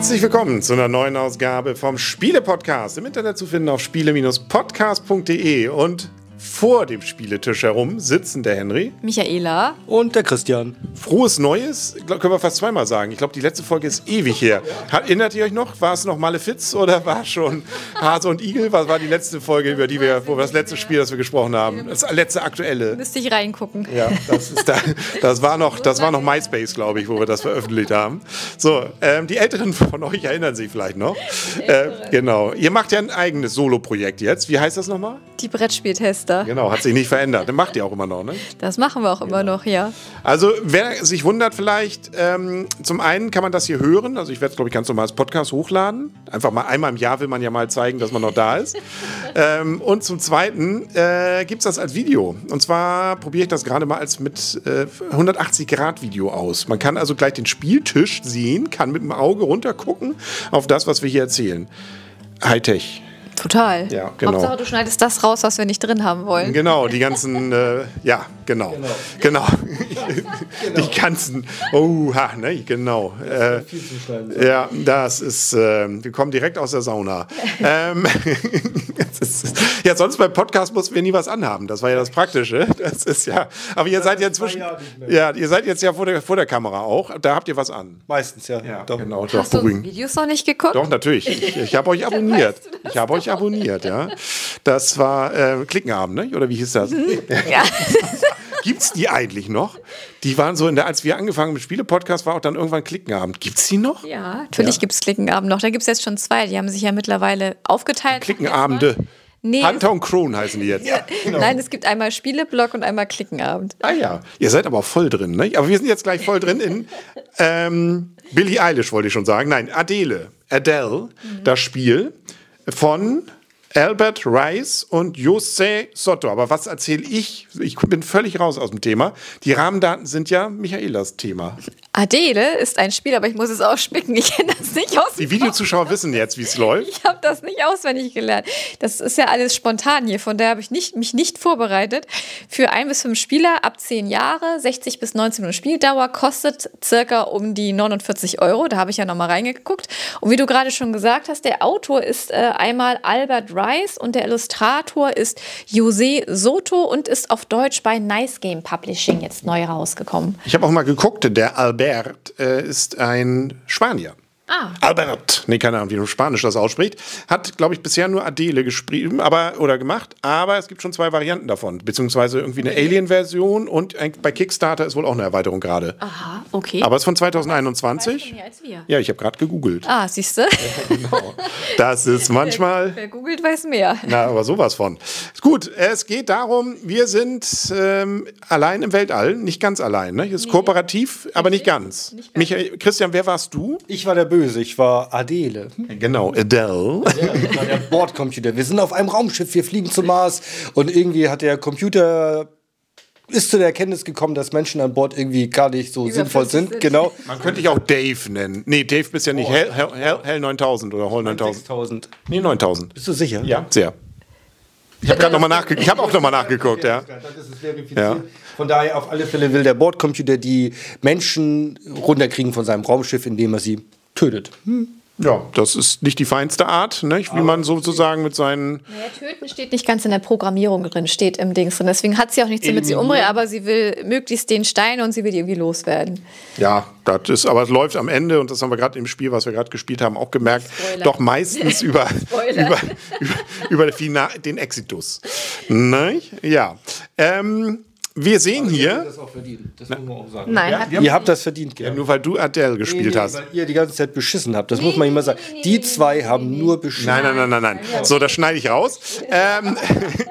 Herzlich willkommen zu einer neuen Ausgabe vom Spiele-Podcast. Im Internet zu finden auf spiele-podcast.de und vor dem Spieletisch herum sitzen der Henry. Michaela. Und der Christian. Frohes Neues, glaub, können wir fast zweimal sagen. Ich glaube, die letzte Folge ist ewig her. Hat, erinnert ihr euch noch? War es noch Malefiz oder war schon Hase und Igel? Was war die letzte Folge, über die wir, wo wir das letzte Spiel, das wir gesprochen haben? Das letzte aktuelle. Müsste ich reingucken. Ja, das, ist da, das, war noch, das war noch MySpace, glaube ich, wo wir das veröffentlicht haben. So, ähm, die Älteren von euch erinnern sich vielleicht noch. Äh, genau. Ihr macht ja ein eigenes Solo-Projekt jetzt. Wie heißt das nochmal? Die Brettspieltester. Genau, hat sich nicht verändert. Das macht ihr auch immer noch, ne? Das machen wir auch immer noch, ja. Also, wer sich wundert vielleicht, ähm, zum einen kann man das hier hören. Also, ich werde es, glaube ich, ganz normal als Podcast hochladen. Einfach mal einmal im Jahr will man ja mal zeigen, dass man noch da ist. ähm, und zum zweiten äh, gibt es das als Video. Und zwar probiere ich das gerade mal als mit äh, 180-Grad-Video aus. Man kann also gleich den Spieltisch sehen, kann mit dem Auge runtergucken auf das, was wir hier erzählen. Hightech. Total. Ja, genau. Hauptsache, du schneidest das raus, was wir nicht drin haben wollen. Genau, die ganzen, äh, ja, genau. Genau. Die ganzen, oh, ha, ne, genau. Äh, ja, das ist, äh, wir kommen direkt aus der Sauna. ähm, das ist, ja, sonst beim Podcast mussten wir nie was anhaben. Das war ja das Praktische. Das ist ja, aber ihr seid ja inzwischen, ja, ihr seid jetzt ja vor der, vor der Kamera auch. Da habt ihr was an. Meistens, ja. Ja, Doch. genau. Doch, Hast du beruhigen. Videos noch nicht geguckt? Doch, natürlich. Ich, ich habe euch abonniert. Ich habe euch abonniert, ja. Das war äh, Klickenabend, ne? oder wie hieß das? Ja. Gibt's die eigentlich noch? Die waren so, in der, als wir angefangen mit Spiele-Podcast, war auch dann irgendwann Klickenabend. Gibt's die noch? ja, natürlich Ja. gibt es Klickenabend noch. Da gibt es jetzt schon zwei. Die haben sich ja mittlerweile aufgeteilt. Klickenabende. Nee, Hunter und Kron heißen die jetzt. Nein, es gibt einmal Spieleblock und einmal Klickenabend. Ah ja, ihr seid aber auch voll drin, ne? Aber wir sind jetzt gleich voll drin in ähm, Billie Eilish, wollte ich schon sagen. Nein, Adele. Adele, das Spiel von Albert Rice und Jose Soto. Aber was erzähle ich? Ich bin völlig raus aus dem Thema. Die Rahmendaten sind ja Michaelas Thema. Adele ist ein Spiel, aber ich muss es ausspicken. Ich kenne das nicht aus. Die Videozuschauer wissen jetzt, wie es läuft. Ich habe das nicht auswendig gelernt. Das ist ja alles spontan hier, von daher habe ich nicht, mich nicht vorbereitet. Für ein bis fünf Spieler ab zehn Jahre, 60 bis 19 Minuten Spieldauer, kostet circa um die 49 Euro. Da habe ich ja nochmal reingeguckt. Und wie du gerade schon gesagt hast, der Autor ist äh, einmal Albert Rice und der Illustrator ist Jose Soto und ist auf Deutsch bei Nice Game Publishing jetzt neu rausgekommen. Ich habe auch mal geguckt, der Albert äh, ist ein Spanier. Ah. Albert, nee, keine Ahnung, wie man Spanisch das ausspricht, hat, glaube ich, bisher nur Adele geschrieben aber, oder gemacht, aber es gibt schon zwei Varianten davon, beziehungsweise irgendwie eine Alien-Version und bei Kickstarter ist wohl auch eine Erweiterung gerade. Aha, okay. Aber es ist von 2021. mehr als wir. Ja, ich habe gerade gegoogelt. Ah, siehst du? Genau. Das ist manchmal. Wer googelt, weiß mehr. Na, aber sowas von. Gut, es geht darum, wir sind ähm, allein im Weltall, nicht ganz allein. Ne? Es ist kooperativ, aber nicht ganz. Michael, Christian, wer warst du? Ich war der Böse, ich war Adele. Genau, Adele. War der Bordcomputer. Wir sind auf einem Raumschiff, wir fliegen zum Mars und irgendwie hat der Computer ist zu der Erkenntnis gekommen, dass Menschen an Bord irgendwie gar nicht so sinnvoll sind. sind. Genau. Man könnte dich auch Dave nennen. Nee, Dave bist ja nicht Hell, Hell, Hell, Hell 9000 oder Hall 9000. 6000. Nee, 9000. Bist du sicher? Ja, sehr. Ich habe gerade nochmal nachgeguckt. Ich habe auch nochmal nachgeguckt, ja. Das ist verifiziert. Ja. Von daher auf alle Fälle will der Bordcomputer die Menschen runterkriegen von seinem Raumschiff, indem er sie tötet. Ja, das ist nicht die feinste Art, ne? wie man sozusagen mit seinen. Naja, töten steht nicht ganz in der Programmierung drin, steht im Dings drin. Deswegen hat sie auch nichts damit sie umrührt, aber sie will möglichst den Stein und sie will die irgendwie loswerden. Ja, das ist, aber es läuft am Ende, und das haben wir gerade im Spiel, was wir gerade gespielt haben, auch gemerkt, Spoiler. doch meistens über, über, über, über den Exitus. Ne? Ja. Ähm, wir sehen hier, Das auch verdient. Das muss man auch sagen. Nein, hat Ihr habt das verdient, ja, gell? nur weil du Adele gespielt hast. Weil ihr die ganze Zeit beschissen habt. Das muss man immer sagen. Die zwei haben nur beschissen. Nein, nein, nein, nein, nein. So, das schneide ich raus. Ähm,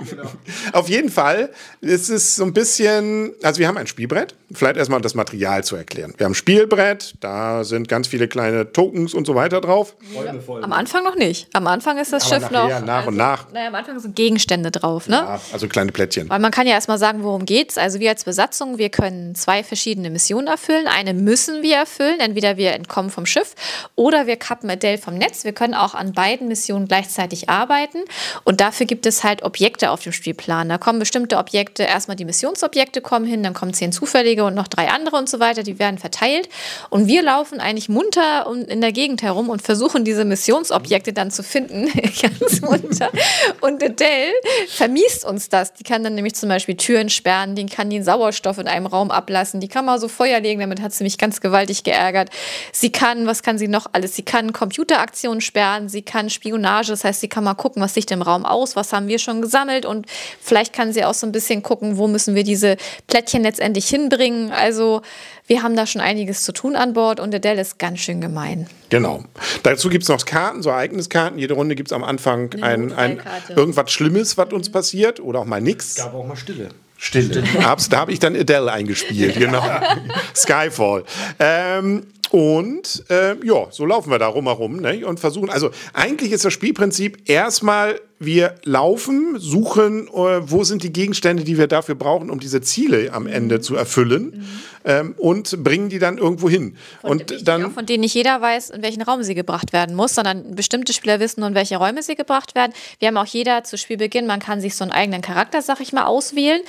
auf jeden Fall ist es so ein bisschen, also wir haben ein Spielbrett. Vielleicht erstmal das Material zu erklären. Wir haben ein Spielbrett, da sind ganz viele kleine Tokens und so weiter drauf. am Anfang noch nicht. Am Anfang ist das Aber Schiff nachher, noch. nach und nach. Naja, am Anfang sind Gegenstände drauf, ne? Ja, also kleine Plättchen. Weil man kann ja erstmal sagen, worum geht's. Also wir als Besatzung, wir können zwei verschiedene Missionen erfüllen. Eine müssen wir erfüllen, entweder wir entkommen vom Schiff oder wir kappen Adele vom Netz. Wir können auch an beiden Missionen gleichzeitig arbeiten und dafür gibt es halt Objekte auf dem Spielplan. Da kommen bestimmte Objekte, erstmal die Missionsobjekte kommen hin, dann kommen zehn zufällige und noch drei andere und so weiter, die werden verteilt und wir laufen eigentlich munter in der Gegend herum und versuchen diese Missionsobjekte dann zu finden, ganz munter. Und Adele vermiest uns das. Die kann dann nämlich zum Beispiel Türen sperren, die kann den Sauerstoff in einem Raum ablassen, die kann mal so Feuer legen, damit hat sie mich ganz gewaltig geärgert. Sie kann, was kann sie noch alles? Sie kann Computeraktionen sperren, sie kann Spionage, das heißt, sie kann mal gucken, was liegt im Raum aus, was haben wir schon gesammelt und vielleicht kann sie auch so ein bisschen gucken, wo müssen wir diese Plättchen letztendlich hinbringen. Also wir haben da schon einiges zu tun an Bord und Adele ist ganz schön gemein. Genau. Dazu gibt es noch Karten, so Ereigniskarten. Jede Runde gibt es am Anfang ein, ein, irgendwas Schlimmes, was uns passiert oder auch mal nichts. Gab auch mal Stille. Stille. da habe ich dann Adele eingespielt, genau. Skyfall. Ähm, und äh, ja, so laufen wir da rumherum ne? und versuchen. Also eigentlich ist das Spielprinzip erstmal wir laufen, suchen, äh, wo sind die Gegenstände, die wir dafür brauchen, um diese Ziele am Ende mhm. zu erfüllen mhm. ähm, und bringen die dann irgendwo hin. Von, und dann auch, von denen nicht jeder weiß, in welchen Raum sie gebracht werden muss, sondern bestimmte Spieler wissen, in welche Räume sie gebracht werden. Wir haben auch jeder zu Spielbeginn, man kann sich so einen eigenen Charakter, sag ich mal, auswählen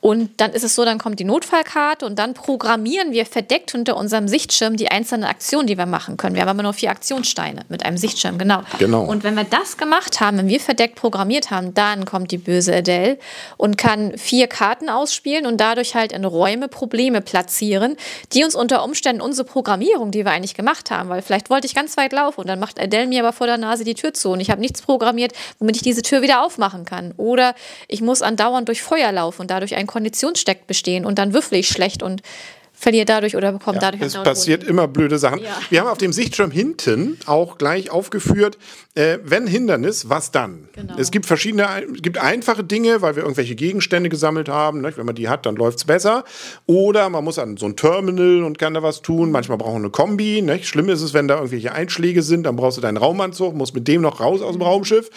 und dann ist es so, dann kommt die Notfallkarte und dann programmieren wir verdeckt unter unserem Sichtschirm die einzelnen Aktionen, die wir machen können. Wir haben aber nur vier Aktionssteine mit einem Sichtschirm, genau. genau. Und wenn wir das gemacht haben, wenn wir verdeckt programmiert haben, dann kommt die böse Adele und kann vier Karten ausspielen und dadurch halt in Räume Probleme platzieren, die uns unter Umständen unsere Programmierung, die wir eigentlich gemacht haben, weil vielleicht wollte ich ganz weit laufen und dann macht Adele mir aber vor der Nase die Tür zu und ich habe nichts programmiert, womit ich diese Tür wieder aufmachen kann. Oder ich muss andauernd durch Feuer laufen und dadurch ein Konditionssteck bestehen und dann würfle ich schlecht und verliert dadurch oder bekommt ja, dadurch. Es passiert immer blöde Sachen. Ja. Wir haben auf dem Sichtschirm hinten auch gleich aufgeführt, äh, wenn Hindernis, was dann? Genau. Es gibt verschiedene, es gibt einfache Dinge, weil wir irgendwelche Gegenstände gesammelt haben. Ne? Wenn man die hat, dann läuft es besser. Oder man muss an so ein Terminal und kann da was tun. Manchmal brauchen wir eine Kombi. Ne? Schlimm ist es, wenn da irgendwelche Einschläge sind, dann brauchst du deinen Raumanzug, musst mit dem noch raus aus dem Raumschiff,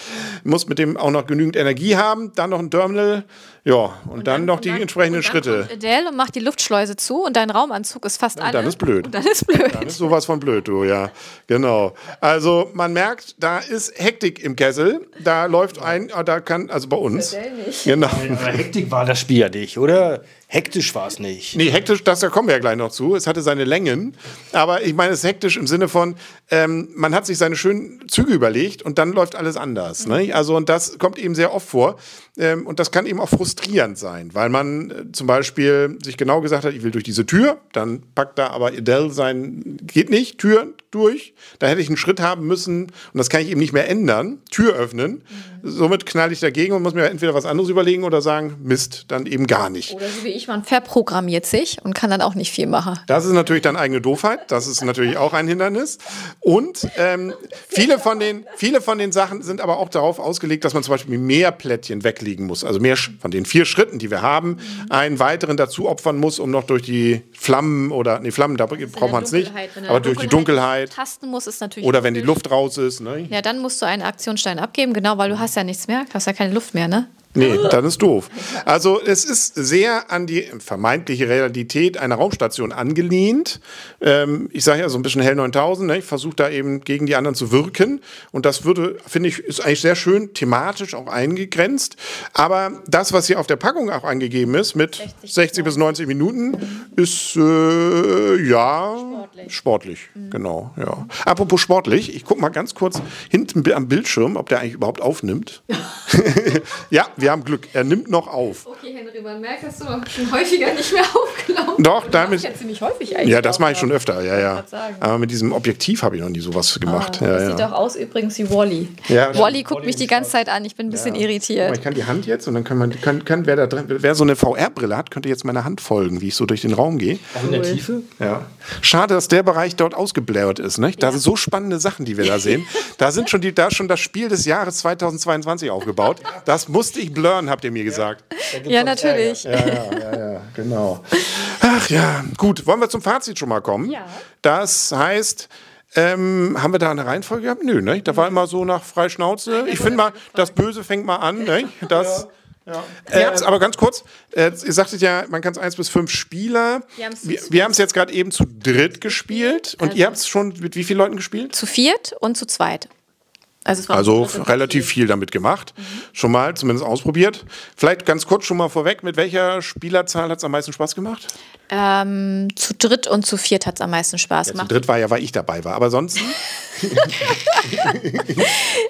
musst mit dem auch noch genügend Energie haben, dann noch ein Terminal. Ja, und, und dann, dann, noch die dann, entsprechenden und dann Schritte. Kommt Adele und macht die Luftschleuse zu und dein Raumanzug ist fast alle. Dann ist blöd. Und dann ist blöd. Dann ist sowas von blöd, du, ja. Genau. Also man merkt, da ist Hektik im Kessel. Da läuft ein, da kann, also bei uns. Genau. Aber Hektik war das Spiel ja nicht, oder? Hektisch war es nicht. Nee, hektisch, das da kommen wir ja gleich noch zu. Es hatte seine Längen. Aber ich meine, es ist hektisch im Sinne von, ähm, man hat sich seine schönen Züge überlegt und dann läuft alles anders. Ne? Also, und das kommt eben sehr oft vor. Ähm, und das kann eben auch frustrierend sein, weil man äh, zum Beispiel sich genau gesagt hat, ich will durch diese Tür, dann packt da aber Adele sein, geht nicht, Tür durch. Da hätte ich einen Schritt haben müssen und das kann ich eben nicht mehr ändern. Tür öffnen. Mhm. Somit knall ich dagegen und muss mir entweder was anderes überlegen oder sagen, Mist, dann eben gar nicht. Oder so wie ich ich, man verprogrammiert sich und kann dann auch nicht viel machen. Das ist natürlich dann eigene Doofheit. Das ist natürlich auch ein Hindernis. Und ähm, viele, von den, viele von den Sachen sind aber auch darauf ausgelegt, dass man zum Beispiel mehr Plättchen weglegen muss. Also mehr von den vier Schritten, die wir haben, einen weiteren dazu opfern muss, um noch durch die Flammen oder, nee, Flammen, da braucht man es nicht, aber durch die Dunkelheit. Tasten muss es natürlich. Oder wenn die Luft raus ist. Ne? Ja, dann musst du einen Aktionsstein abgeben, genau, weil du hast ja nichts mehr, du hast ja keine Luft mehr, ne? Nee, dann ist doof. Also es ist sehr an die vermeintliche Realität einer Raumstation angelehnt. Ähm, ich sage ja so ein bisschen Hell 9000, ne? ich versuche da eben gegen die anderen zu wirken. Und das würde, finde ich, ist eigentlich sehr schön thematisch auch eingegrenzt. Aber das, was hier auf der Packung auch angegeben ist, mit 60, 60 bis 90 Minuten, ist äh, ja sportlich. sportlich. Mhm. Genau, ja. Apropos sportlich, ich gucke mal ganz kurz hinten am Bildschirm, ob der eigentlich überhaupt aufnimmt. ja, wir haben Glück. Er nimmt noch auf. Okay, Henry, man merkt, dass du schon häufiger nicht mehr aufgenommen Doch, damit. Das ja ziemlich häufig eigentlich. Ja, das mache ich schon öfter, ja, ja. Aber mit diesem Objektiv habe ich noch nie sowas gemacht. Ah, ja, das ja. sieht doch aus übrigens wie Wally. Ja, Wally guckt mich die ganze Zeit an. Ich bin ein bisschen irritiert. Mal, ich kann die Hand jetzt und dann kann man, kann, kann wer da drin, wer so eine VR-Brille hat, könnte jetzt meine Hand folgen, wie ich so durch den Raum gehe. Auch in der Tiefe? Ja. Schade, dass der Bereich dort ausgeblärt ist. Ne? Da sind so spannende Sachen, die wir da sehen. da sind schon die, da schon das Spiel des Jahres 2022 aufgebaut. Das musste ich blurren, habt ihr mir gesagt gesagt. Ja, natürlich. Ja, ja, ja, ja, genau. Ach ja, gut. Wollen wir zum Fazit schon mal kommen? Ja. Das heißt, ähm, haben wir da eine Reihenfolge gehabt? Nö, ne? Da war immer so nach Freischnauze. Ich finde mal, das Böse fängt mal an, ne? Das. Äh, aber ganz kurz, äh, ihr sagtet ja, man kann es 1 bis 5 Spieler. Wir haben es jetzt gerade eben zu dritt gespielt. Und Also- ihr habt es schon mit wie vielen Leuten gespielt? Zu viert und zu zweit. Also, Also relativ viel damit gemacht. Schon mal, zumindest ausprobiert. Vielleicht ganz kurz schon mal vorweg, mit welcher Spielerzahl hat es am meisten Spaß gemacht? Ähm, zu dritt und zu viert hat es am meisten Spaß Zu gemacht. dritt war ja, weil ich dabei war. Aber sonst?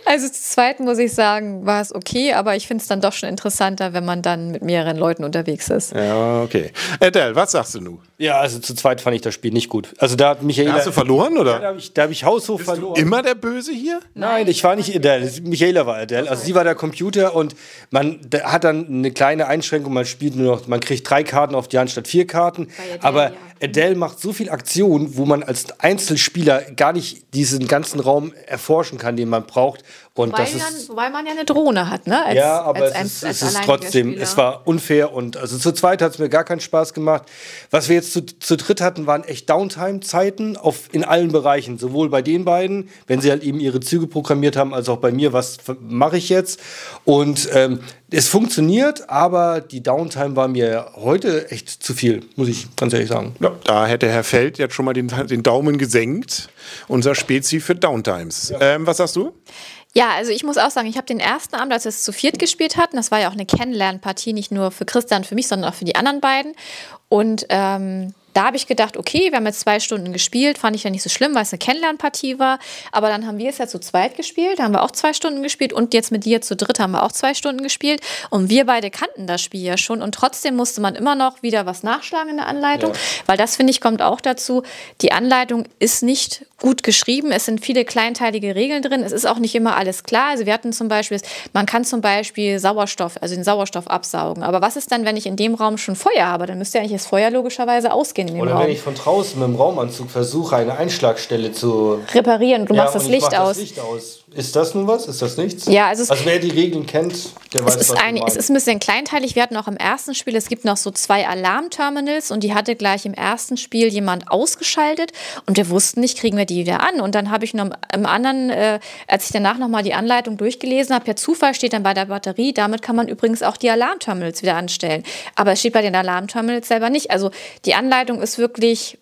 Also zu zweit muss ich sagen, war es okay, aber ich finde es dann doch schon interessanter, wenn man dann mit mehreren Leuten unterwegs ist. Ja, okay. Adele, was sagst du nun? Ja, also zu zweit fand ich das Spiel nicht gut. Also da hat Michaela. Hast du verloren, oder? Ja, da habe ich, da hab ich haushoch verloren. Immer der Böse hier? Nein, ich war nicht Adele. Michaela war Adele. Also sie war der Computer und man da hat dann eine kleine Einschränkung. Man spielt nur noch, man kriegt drei Karten auf die Hand statt vier Karten. Adele, Aber ja. Adele macht so viel Aktion, wo man als Einzelspieler gar nicht diesen ganzen Raum erforschen kann, den man braucht. Und Wobei, das man, ist wobei man ja eine Drohne hat, ne? Als, ja, aber als es ein- ist, als es ist trotzdem, es war unfair und also zu zweit hat es mir gar keinen Spaß gemacht. Was wir jetzt zu, zu dritt hatten, waren echt Downtime-Zeiten auf in allen Bereichen, sowohl bei den beiden, wenn sie halt eben ihre Züge programmiert haben, als auch bei mir, was mache ich jetzt? Und ähm, es funktioniert, aber die Downtime war mir heute echt zu viel, muss ich ganz ehrlich sagen. Ja, da hätte Herr Feld jetzt schon mal den, den Daumen gesenkt. Unser Spezi für Downtimes. Ähm, was sagst du? Ja, also ich muss auch sagen, ich habe den ersten Abend, als wir es zu viert gespielt hatten, das war ja auch eine Kennenlernpartie, nicht nur für Christian, für mich, sondern auch für die anderen beiden. Und ähm, da habe ich gedacht, okay, wir haben jetzt zwei Stunden gespielt, fand ich ja nicht so schlimm, weil es eine Kennenlernpartie war. Aber dann haben wir es ja zu zweit gespielt, da haben wir auch zwei Stunden gespielt und jetzt mit dir zu dritt haben wir auch zwei Stunden gespielt. Und wir beide kannten das Spiel ja schon und trotzdem musste man immer noch wieder was nachschlagen in der Anleitung, weil das finde ich kommt auch dazu. Die Anleitung ist nicht gut geschrieben, es sind viele kleinteilige Regeln drin, es ist auch nicht immer alles klar. Also wir hatten zum Beispiel, man kann zum Beispiel Sauerstoff, also den Sauerstoff absaugen. Aber was ist dann, wenn ich in dem Raum schon Feuer habe? Dann müsste ja eigentlich das Feuer logischerweise ausgehen in dem Oder Raum. wenn ich von draußen mit dem Raumanzug versuche, eine Einschlagstelle zu reparieren, du machst Ja, das und ich Licht mach aus. Das Licht aus. Ist das nun was? Ist das nichts? Ja, also also wer die Regeln kennt, der weiß, Es ist, was ein, es ist ein bisschen kleinteilig. Wir hatten auch im ersten Spiel, es gibt noch so zwei Alarmterminals und die hatte gleich im ersten Spiel jemand ausgeschaltet und wir wussten nicht, kriegen wir die wieder an. Und dann habe ich noch im anderen, äh, als ich danach nochmal die Anleitung durchgelesen habe, per Zufall steht dann bei der Batterie, damit kann man übrigens auch die Alarmterminals wieder anstellen. Aber es steht bei den Alarmterminals selber nicht. Also die Anleitung ist wirklich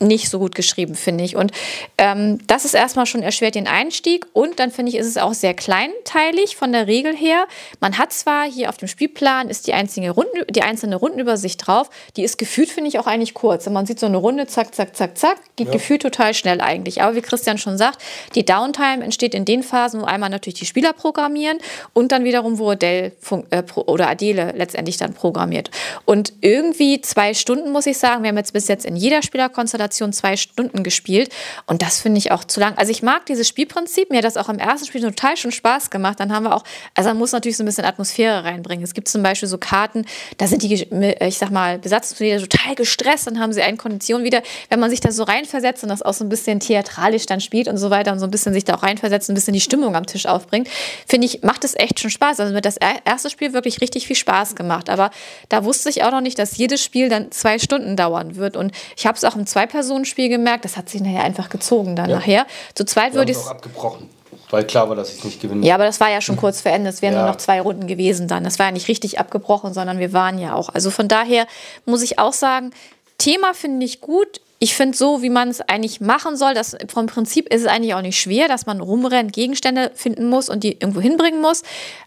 nicht so gut geschrieben, finde ich. Und ähm, das ist erstmal schon erschwert den Einstieg. Und dann finde ich, ist es auch sehr kleinteilig von der Regel her. Man hat zwar hier auf dem Spielplan ist die einzelne, Runden, die einzelne Rundenübersicht drauf. Die ist gefühlt, finde ich, auch eigentlich kurz. Und man sieht so eine Runde, zack, zack, zack, zack. Geht gefühlt total schnell eigentlich. Aber wie Christian schon sagt, die Downtime entsteht in den Phasen, wo einmal natürlich die Spieler programmieren und dann wiederum, wo Adele äh, oder Adele letztendlich dann programmiert. Und irgendwie zwei Stunden, muss ich sagen. Wir haben jetzt bis jetzt in jeder Spielerkonstellation zwei Stunden gespielt. Und das finde ich auch zu lang. Also ich mag dieses Spielprinzip. Mir hat das auch im ersten Spiel total schon Spaß gemacht. Dann haben wir auch, also man muss natürlich so ein bisschen Atmosphäre reinbringen. Es gibt zum Beispiel so Karten, da sind die, ich sag mal, Besatzungsmitglieder total gestresst. Dann haben sie eine Kondition wieder. Wenn man sich da so reinversetzt und das auch so ein bisschen theatralisch dann spielt und so weiter und so ein bisschen sich da auch reinversetzt, ein bisschen die Stimmung am Tisch aufbringt, finde ich, macht es echt schon Spaß. Also mir hat das er- erste Spiel wirklich richtig viel Spaß gemacht. Aber da wusste ich auch noch nicht, dass jedes Spiel dann zwei Stunden dauern wird. Und ich habe es auch im Zwei-Personen-Spiel gemerkt, das hat sich nachher einfach gezogen dann nachher. Zu zweit würde ich es auch abgebrochen, weil klar war, dass ich nicht gewinne. ja, aber das war ja schon kurz vor Ende. Es wären Ja. nur noch zwei Runden gewesen dann. Das war ja nicht richtig abgebrochen, sondern wir waren ja auch. Also von daher muss ich auch sagen, Thema finde ich gut. Ich finde so, wie man es eigentlich machen soll, das vom Prinzip ist es eigentlich auch nicht schwer, dass man rumrennt, Gegenstände finden muss und die irgendwo hinbringen muss.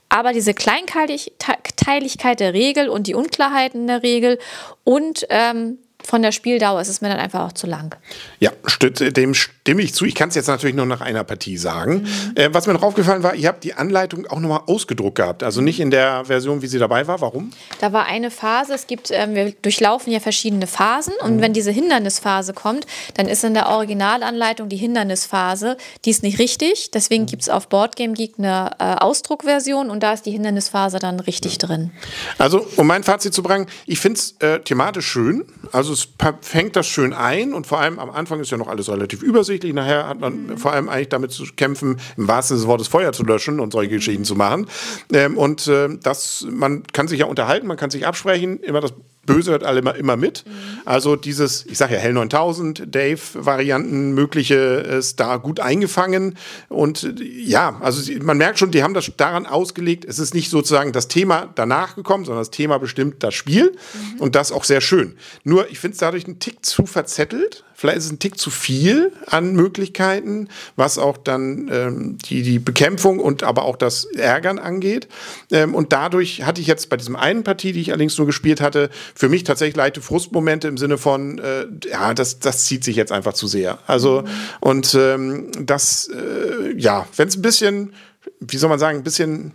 Aber diese Kleinteiligkeit der Regel und die Unklarheiten der Regel und ähm, von der Spieldauer ist es mir dann einfach auch zu lang. Ja, dem stimme ich zu. Ich kann es jetzt natürlich nur nach einer Partie sagen. Äh, was mir noch aufgefallen war, ihr habt die Anleitung auch nochmal ausgedruckt gehabt. Also nicht in der Version, wie sie dabei war. Warum? Da war eine Phase, es gibt, ähm, wir durchlaufen ja verschiedene Phasen und wenn diese Hindernisphase kommt, dann ist in der Originalanleitung die Hindernisphase, die ist nicht richtig. Deswegen gibt es auf Boardgame Geek eine äh, Ausdruckversion und da ist die Hindernisphase dann richtig drin. Also, um mein Fazit zu bringen, ich finde es äh, thematisch schön. Also es fängt das schön ein und vor allem am Anfang ist ja noch alles relativ übersichtlich. Nachher hat man vor allem eigentlich damit zu kämpfen, im wahrsten Sinne des Wortes Feuer zu löschen und solche Geschichten zu machen. Ähm, und äh, das, man kann sich ja unterhalten, man kann sich absprechen. Immer das böse hört alle immer, immer mit. Also dieses, ich sage ja, Hell 9000, Dave-Varianten, mögliche ist da gut eingefangen. Und äh, ja, also sie- man merkt schon, die haben das daran ausgelegt. Es ist nicht sozusagen das Thema danach gekommen, sondern das Thema bestimmt das Spiel. Und das auch sehr schön. Nur, ich finde es dadurch einen Tick zu verzettelt. Vielleicht ist es ein Tick zu viel an Möglichkeiten, was auch dann ähm, die, die Bekämpfung und aber auch das Ärgern angeht. Ähm, und dadurch hatte ich jetzt bei diesem einen Partie, die ich allerdings nur gespielt hatte, für mich tatsächlich leichte Frustmomente im Sinne von, äh, ja, das, das zieht sich jetzt einfach zu sehr. Also, und ähm, das, äh, ja, wenn es ein bisschen, wie soll man sagen, ein bisschen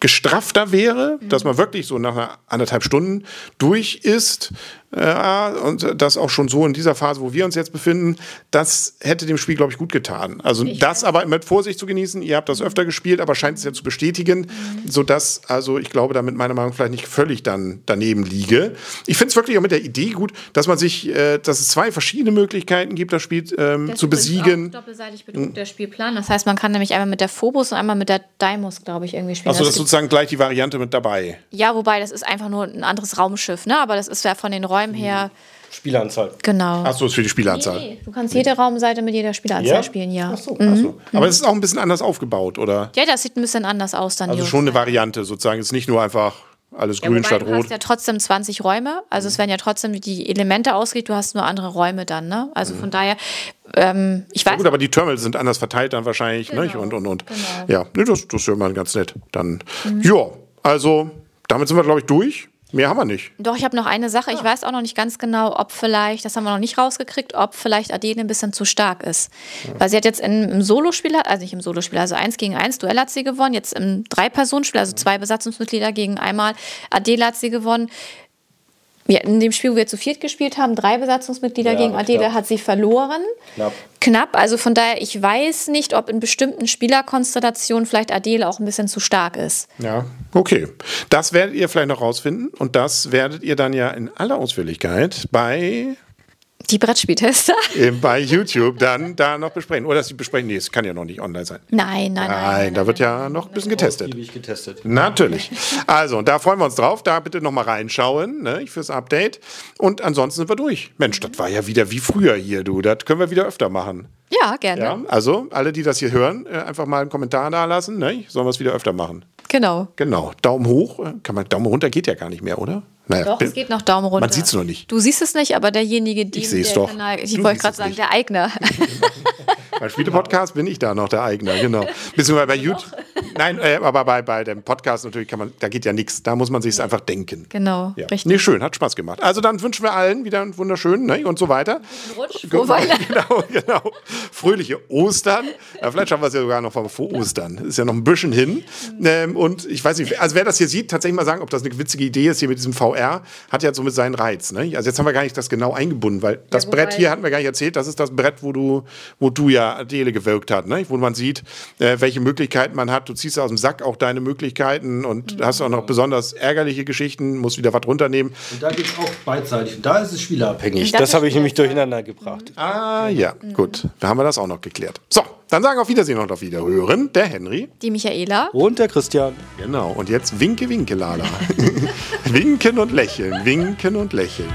gestrafter wäre, dass man wirklich so nach einer anderthalb Stunden durch ist äh, und das auch schon so in dieser Phase, wo wir uns jetzt befinden, das hätte dem Spiel, glaube ich, gut getan. Also das aber mit Vorsicht zu genießen. Ihr habt das öfter gespielt, aber scheint es ja zu bestätigen, sodass, also ich glaube, damit meiner Meinung nach vielleicht nicht völlig dann daneben liege. Ich finde es wirklich auch mit der Idee gut, dass man sich, äh, dass es zwei verschiedene Möglichkeiten gibt, das Spiel ähm, Das zu ist besiegen. Auch doppelseitig bedruckt, der Spielplan. Das heißt, man kann nämlich einmal mit der Phobos und einmal mit der Daimos, glaube ich, irgendwie spielen. Achso, das ist gibt- sozusagen gleich die Variante mit dabei. ja, wobei das ist einfach nur ein anderes Raumschiff, ne? Aber das ist ja von den Räumen her Spieleranzahl. genau. Achso, ist für die Spielanzahl. Nee, du kannst jede Raumseite mit jeder Spielanzahl Ja? spielen, ja. Ach so. Ach so. Aber es ist auch ein bisschen anders aufgebaut, oder? Ja, das sieht ein bisschen anders aus dann. Also schon eine. Variante sozusagen. Es ist nicht nur einfach alles Ja, grün wobei statt du rot. hast ja trotzdem 20 Räume, also es werden ja trotzdem die Elemente ausgelegt, du hast nur andere Räume dann, ne? Also von daher, ähm, ich weiß Gut, aber die Terminals sind anders verteilt dann wahrscheinlich, Genau, nicht? Und, und, und. genau. Ja, nee, das, das ist ja immer ganz nett. Dann, ja, also, damit sind wir, glaube ich, durch. Mehr haben wir nicht. Doch, ich habe noch eine Sache. Ich weiß auch noch nicht ganz genau, ob vielleicht, das haben wir noch nicht rausgekriegt, ob vielleicht Adele ein bisschen zu stark ist. Weil sie hat jetzt in, im Solospiel, also nicht im Solospiel, also eins gegen eins Duell hat sie gewonnen. Jetzt im Drei-Personen-Spiel, also zwei Besatzungsmitglieder gegen einmal Adele hat sie gewonnen. Wir, in dem Spiel, wo wir zu viert gespielt haben, drei Besatzungsmitglieder Ja, gegen Adele, knapp. hat sie verloren. Knapp. Knapp, also von daher, ich weiß nicht, ob in bestimmten Spielerkonstellationen vielleicht Adele auch ein bisschen zu stark ist. Ja, okay. Das werdet ihr vielleicht noch rausfinden. Und das werdet ihr dann ja in aller Ausführlichkeit bei, Die Brettspieltester? bei YouTube dann da noch besprechen. Oder sie besprechen, nee, es kann ja noch nicht online sein. Nein, nein, nein. Nein, da wird ja noch ein bisschen getestet. Getestet. Natürlich. Also, und da freuen wir uns drauf. Da bitte nochmal reinschauen ne, fürs Update. Und ansonsten sind wir durch. Mensch, das war ja wieder wie früher hier, du. Das können wir wieder öfter machen. Ja, gerne. Ja, also, alle, die das hier hören, äh, einfach mal einen Kommentar da lassen. Ne? Sollen wir es wieder öfter machen. Genau. Genau. Daumen hoch. äh, Kann man, Daumen runter geht ja gar nicht mehr, oder? Naja, Doch, es geht noch Daumen runter. Man sieht es noch nicht. Du siehst es nicht, aber derjenige, die Ich seh's der doch. Kanal, ich wollte gerade es sagen, nicht. der Eigner. Beim Spiele-Podcast bin ich da noch der Eigner, genau. Beziehungsweise bei YouTube. Nein, äh, aber bei, bei dem Podcast natürlich kann man, da geht ja nichts. Da muss man sich einfach denken. genau, Ja. richtig. Nee, schön, hat Spaß gemacht. Also dann wünschen wir allen wieder einen wunderschönen ne, und so weiter. Rutsch, frohe genau, genau. Fröhliche Ostern. Ja, vielleicht schaffen wir es ja sogar noch vor vor Ostern. Ist ja noch ein bisschen hin. Ähm, und ich weiß nicht, also wer das hier sieht, tatsächlich mal sagen, ob das eine witzige Idee ist hier mit diesem VR, hat ja somit seinen Reiz. Ne? Also jetzt haben wir gar nicht das genau eingebunden, weil das wobei- Brett hier hatten wir gar nicht erzählt, das ist das Brett, wo du, wo du ja Adele gewirkt hat, ne? wo man sieht, äh, welche Möglichkeiten man hat. Du ziehst aus dem Sack auch deine Möglichkeiten und hast auch noch besonders ärgerliche Geschichten, musst wieder was runternehmen. Und da geht es auch beidseitig. Und da ist es spielerabhängig. Das Das, habe ich nämlich durcheinander gebracht. Ah ja, gut. Da haben wir das auch noch geklärt. So, dann sagen auf Wiedersehen und auf Wiederhören der Henry. Die Michaela. Und der Christian. Genau. Und jetzt winke, winke, Lala. winken und lächeln, winken und lächeln.